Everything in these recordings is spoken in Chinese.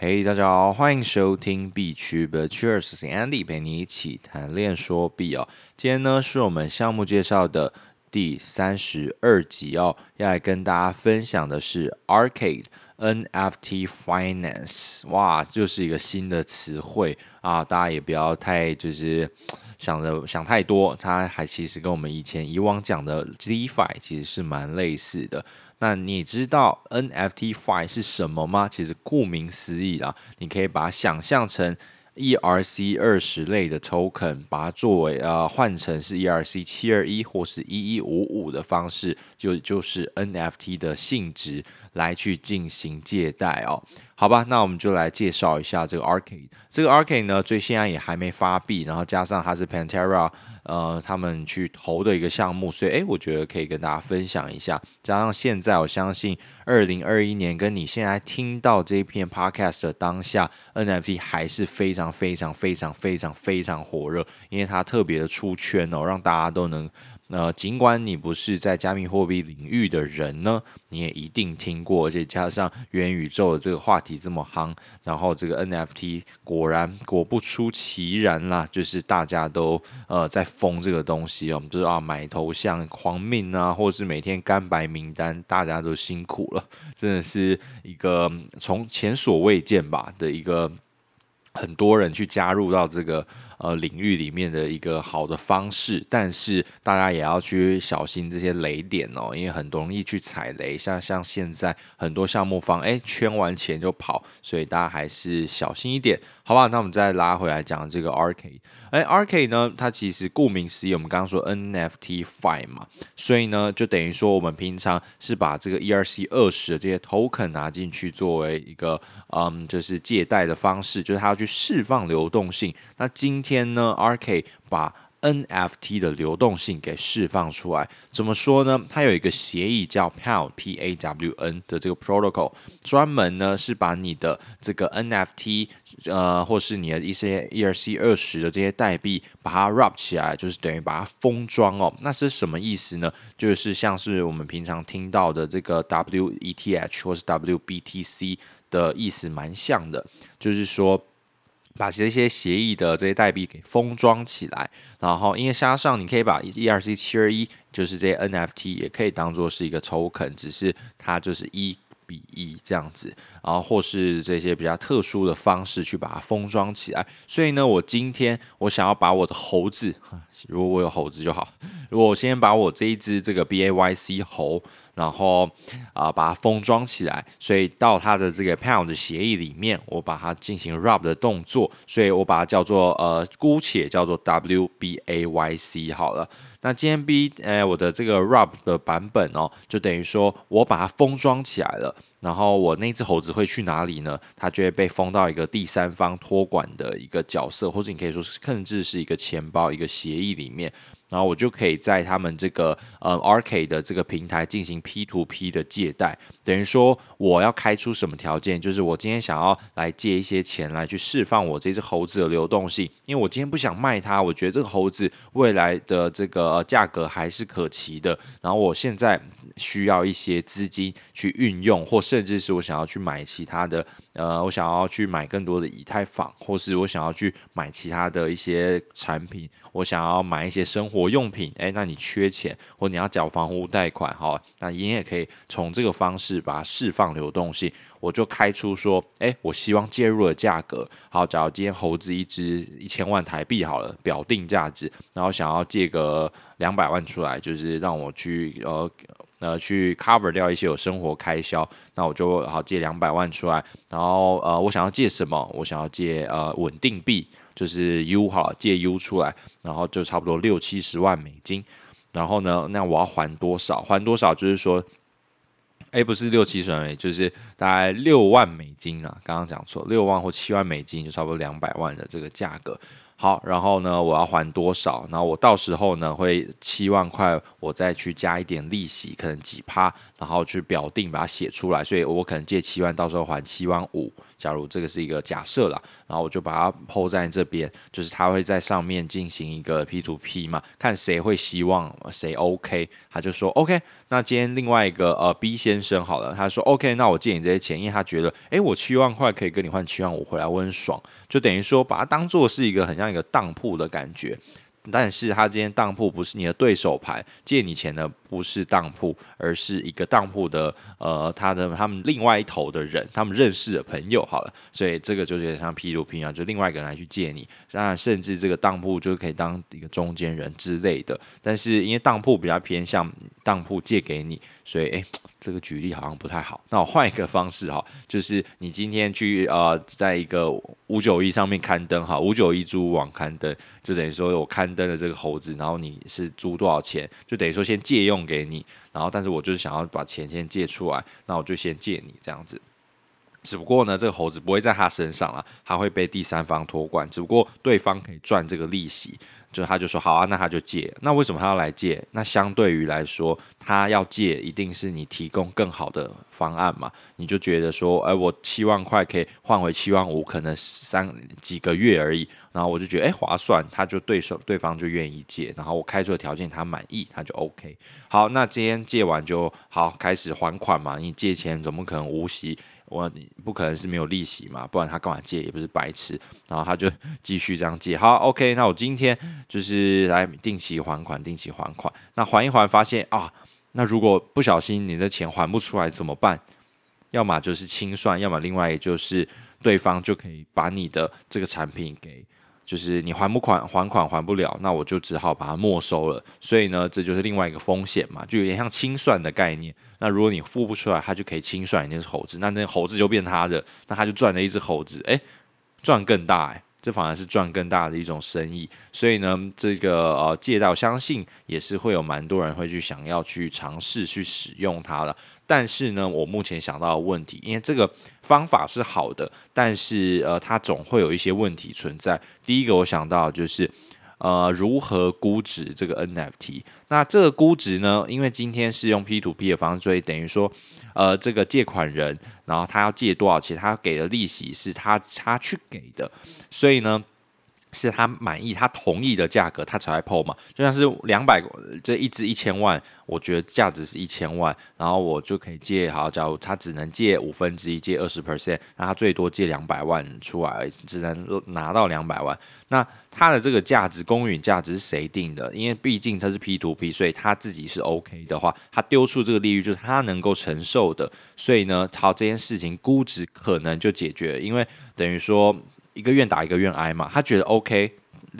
嘿，大家好，欢迎收听币趣 But Cheers，是 Andy 陪你一起谈恋说 B 哦。今天呢是我们项目介绍的第三十二集哦，要来跟大家分享的是 Arcade NFT Finance，哇，就是一个新的词汇啊，大家也不要太就是想着 想太多，它还其实跟我们以前以往讲的 DeFi 其实是蛮类似的。那你知道 NFT Fi 是什么吗？其实顾名思义啦，你可以把它想象成 ERC 二十类的 token，把它作为呃换成是 ERC 七二一或是一一五五的方式，就就是 NFT 的性质来去进行借贷哦。好吧，那我们就来介绍一下这个 Arcade。这个 Arcade 呢，最现在也还没发币，然后加上它是 Pantera，呃，他们去投的一个项目，所以诶，我觉得可以跟大家分享一下。加上现在，我相信二零二一年跟你现在听到这一篇 Podcast 的当下，NFT 还是非常非常非常非常非常火热，因为它特别的出圈哦，让大家都能。那尽管你不是在加密货币领域的人呢，你也一定听过，而且加上元宇宙的这个话题这么夯，然后这个 NFT 果然果不出其然啦，就是大家都呃在疯这个东西哦，我们知道啊，买头像狂命啊，或者是每天干白名单，大家都辛苦了，真的是一个从前所未见吧的一个很多人去加入到这个。呃，领域里面的一个好的方式，但是大家也要去小心这些雷点哦，因为很容易去踩雷。像像现在很多项目方，哎，圈完钱就跑，所以大家还是小心一点，好吧？那我们再拉回来讲这个 R K，哎，R K 呢，它其实顾名思义，我们刚刚说 NFT Fi 嘛，所以呢，就等于说我们平常是把这个 ERC 二十的这些 Token 拿进去作为一个，嗯，就是借贷的方式，就是它要去释放流动性。那今天天呢，R K 把 NFT 的流动性给释放出来，怎么说呢？它有一个协议叫 Pawn P A W N 的这个 protocol，专门呢是把你的这个 NFT 呃，或是你的一些 ERC 二十的这些代币，把它 wrap 起来，就是等于把它封装哦。那是什么意思呢？就是像是我们平常听到的这个 WETH 或是 WBTC 的意思蛮像的，就是说。把这些协议的这些代币给封装起来，然后因为加上你可以把 ERC 七二一，就是这些 NFT 也可以当做是一个 token，只是它就是一比一这样子，然后或是这些比较特殊的方式去把它封装起来。所以呢，我今天我想要把我的猴子，如果我有猴子就好，如果我先把我这一只这个 BAYC 猴。然后啊、把它封装起来，所以到它的这个 Pound 协议里面，我把它进行 Wrap 的动作，所以我把它叫做呃，姑且叫做 WBAYC 好了。那 GMB，哎，我的这个 rap 的版本哦，就等于说我把它封装起来了，然后我那只猴子会去哪里呢？它就会被封到一个第三方托管的一个角色，或者你可以说是甚至是一个钱包、一个协议里面。然后我就可以在他们这个呃 Arcade 的这个平台进行 P to P 的借贷，等于说我要开出什么条件？就是我今天想要来借一些钱来去释放我这只猴子的流动性，因为我今天不想卖它，我觉得这个猴子未来的这个价格还是可期的。然后我现在需要一些资金去运用，或甚至是我想要去买其他的，呃，我想要去买更多的以太坊，或是我想要去买其他的一些产品，我想要买一些生活用品，诶，那你缺钱或你要缴房屋贷款，好，那你也可以从这个方式把它释放流动性。我就开出说，诶，我希望介入的价格，好，假如今天猴子一只一千万台币好了，表定价值，然后想要借个两百万出来，就是让我去呃。呃，去 cover 掉一些有生活开销，那我就好借两百万出来，然后呃，我想要借什么？我想要借呃稳定币，就是 U 好借 U 出来，然后就差不多六七十万美金，然后呢，那我要还多少？还多少？就是说，哎，不是六七十万美，就是大概六万美金啊，刚刚讲错，六万或七万美金，就差不多两百万的这个价格。好，然后呢，我要还多少？然后我到时候呢，会七万块，我再去加一点利息，可能几趴，然后去表定把它写出来。所以我可能借七万，到时候还七万五，假如这个是一个假设啦，然后我就把它 po 在这边，就是他会在上面进行一个 P to P 嘛，看谁会希望谁 OK，他就说 OK。那今天另外一个呃 B 先生好了，他说 OK，那我借你这些钱，因为他觉得，诶，我七万块可以跟你换七万五回来，我很爽，就等于说把它当做是一个很像那个当铺的感觉。但是他今天当铺不是你的对手牌，借你钱的不是当铺，而是一个当铺的呃，他的他们另外一头的人，他们认识的朋友好了，所以这个就有点像 P2P 啊，就另外一个人来去借你，那甚至这个当铺就可以当一个中间人之类的。但是因为当铺比较偏向当铺借给你，所以诶，这个举例好像不太好。那我换一个方式哈，就是你今天去呃，在一个五九一上面刊登哈，五九一租网刊登。就等于说我刊登的这个猴子，然后你是租多少钱？就等于说先借用给你，然后但是我就是想要把钱先借出来，那我就先借你这样子。只不过呢，这个猴子不会在他身上了，他会被第三方托管。只不过对方可以赚这个利息。就他就说好啊，那他就借。那为什么他要来借？那相对于来说，他要借一定是你提供更好的方案嘛？你就觉得说，哎，我七万块可以换回七万五，可能三几个月而已。然后我就觉得哎划算，他就对手对方就愿意借。然后我开出的条件他满意，他就 OK。好，那今天借完就好开始还款嘛？你借钱总不可能无息。我不可能是没有利息嘛，不然他干嘛借？也不是白痴。然后他就继续这样借。好，OK，那我今天就是来定期还款，定期还款。那还一还，发现啊，那如果不小心你的钱还不出来怎么办？要么就是清算，要么另外就是对方就可以把你的这个产品给。就是你还不款还款还不了，那我就只好把它没收了。所以呢，这就是另外一个风险嘛，就有点像清算的概念。那如果你付不出来，他就可以清算你那只猴子，那那猴子就变他的，那他就赚了一只猴子，诶，赚更大诶。这反而是赚更大的一种生意，所以呢，这个呃借道，相信也是会有蛮多人会去想要去尝试去使用它了。但是呢，我目前想到的问题，因为这个方法是好的，但是呃，它总会有一些问题存在。第一个我想到就是呃，如何估值这个 NFT？那这个估值呢，因为今天是用 P to P 的方式，所以等于说。呃，这个借款人，然后他要借多少钱，他给的利息是他他去给的，所以呢，是他满意、他同意的价格，他才会 po 嘛。就像是两百这一支一千万，我觉得价值是一千万，然后我就可以借。好，假如他只能借五分之一，借二十 percent，那他最多借两百万出来，只能拿到两百万。那他的这个价值，公允价值是谁定的？因为毕竟他是 P2P，所以他自己是 OK 的话，他丢出这个利率就是他能够承受的。所以呢，好，这件事情估值可能就解决了，因为等于说一个愿打一个愿挨嘛。他觉得 OK，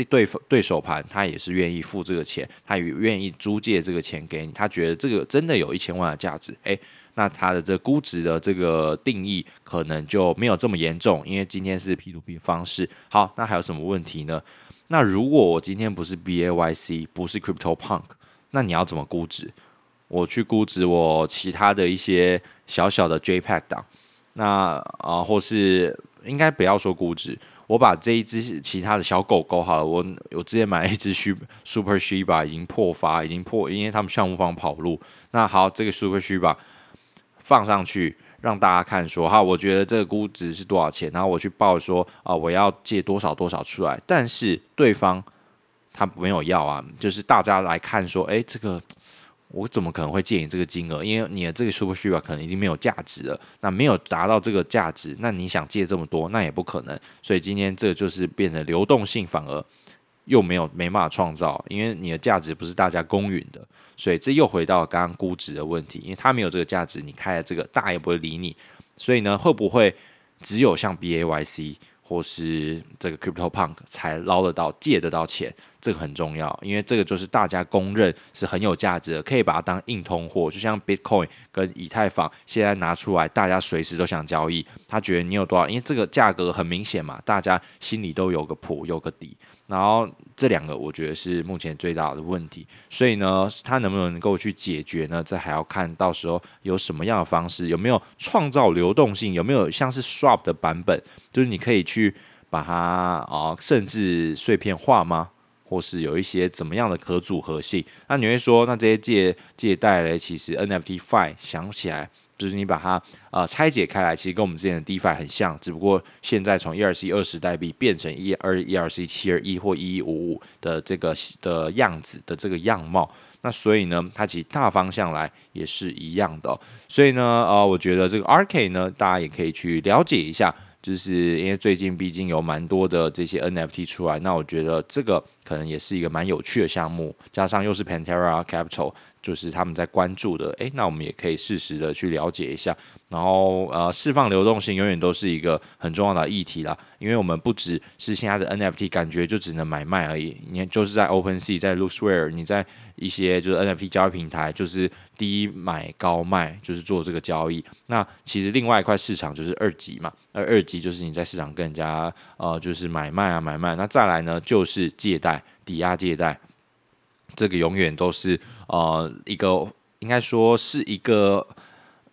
对对手盘他也是愿意付这个钱，他也愿意租借这个钱给你。他觉得这个真的有一千万的价值，诶。那他的这估值的这个定义可能就没有这么严重，因为今天是 P2P 方式。好，那还有什么问题呢？那如果我今天不是 BAYC，不是 Crypto Punk，那你要怎么估值？我去估值我其他的一些小小的 JPEG 档，那啊，或是应该不要说估值，我把这一只其他的小狗狗好了，我我之前买了一只 Super Shiba 已经破发，已经破，因为他们项目方跑路。那好，这个 Super Shiba。放上去让大家看，说哈，我觉得这个估值是多少钱，然后我去报说啊，我要借多少多少出来，但是对方他没有要啊，就是大家来看说，哎，这个我怎么可能会借你这个金额？因为你的这个 Super Shiba 可能已经没有价值了，那没有达到这个价值，那你想借这么多，那也不可能。所以今天这就是变成流动性反而。又没有没办法创造，因为你的价值不是大家公允的，所以这又回到刚刚估值的问题。因为它没有这个价值，你开了这个，大家也不会理你。所以呢，会不会只有像 BAYC 或是这个 CryptoPunk 才捞得到、借得到钱？这个很重要，因为这个就是大家公认是很有价值的，可以把它当硬通货，就像 Bitcoin 跟以太坊现在拿出来，大家随时都想交易。他觉得你有多少？因为这个价格很明显嘛，大家心里都有个谱，有个底。然后这两个我觉得是目前最大的问题，所以呢，它能不能够去解决呢？这还要看到时候有什么样的方式，有没有创造流动性，有没有像是 Swap 的版本，就是你可以去把它啊，甚至碎片化吗？或是有一些怎么样的可组合性？那你会说，那这些借借贷嘞，其实 NFT Fi 想起来。就是你把它呃拆解开来，其实跟我们之前的 DeFi 很像，只不过现在从 ERC 二十代币变成一二 ERC 七二一或一一五五的这个的样子的这个样貌，那所以呢，它其实大方向来也是一样的。所以呢，呃，我觉得这个 RK 呢，大家也可以去了解一下。就是因为最近毕竟有蛮多的这些 NFT 出来，那我觉得这个可能也是一个蛮有趣的项目，加上又是 Pantera Capital，就是他们在关注的，诶，那我们也可以适时的去了解一下。然后呃，释放流动性永远都是一个很重要的议题啦，因为我们不只是现在的 NFT 感觉就只能买卖而已，你看就是在 OpenSea，在 LooksRare，你在一些就是 NFT 交易平台，就是低买高卖，就是做这个交易。那其实另外一块市场就是二级嘛，而二级就是你在市场跟人家呃就是买卖啊买卖。那再来呢就是借贷、抵押借贷，这个永远都是呃一个应该说是一个。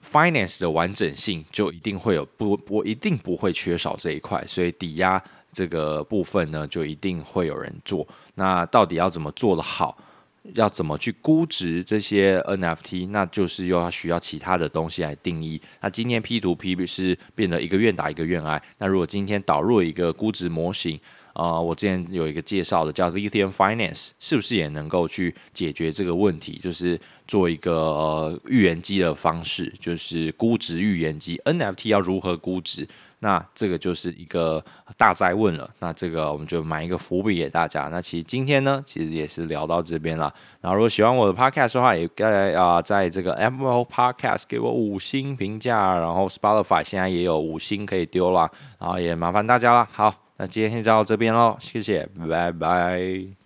Finance 的完整性就一定会有不，我一定不会缺少这一块，所以抵押这个部分呢，就一定会有人做。那到底要怎么做得好？要怎么去估值这些 NFT？那就是又要需要其他的东西来定义。那今天 P 图 P 是变得一个愿打一个愿挨。那如果今天导入一个估值模型？啊、我之前有一个介绍的叫 Lithium Finance，是不是也能够去解决这个问题？就是做一个呃预言机的方式，就是估值预言机 NFT 要如何估值？那这个就是一个大哉问了。那这个我们就埋一个伏笔给大家。那其实今天呢，其实也是聊到这边了。然后如果喜欢我的 Podcast 的话，也该啊在这个 Apple Podcast 给我五星评价，然后 Spotify 现在也有五星可以丢了，然后也麻烦大家了。好。那今天先到这边喽，谢谢，拜拜。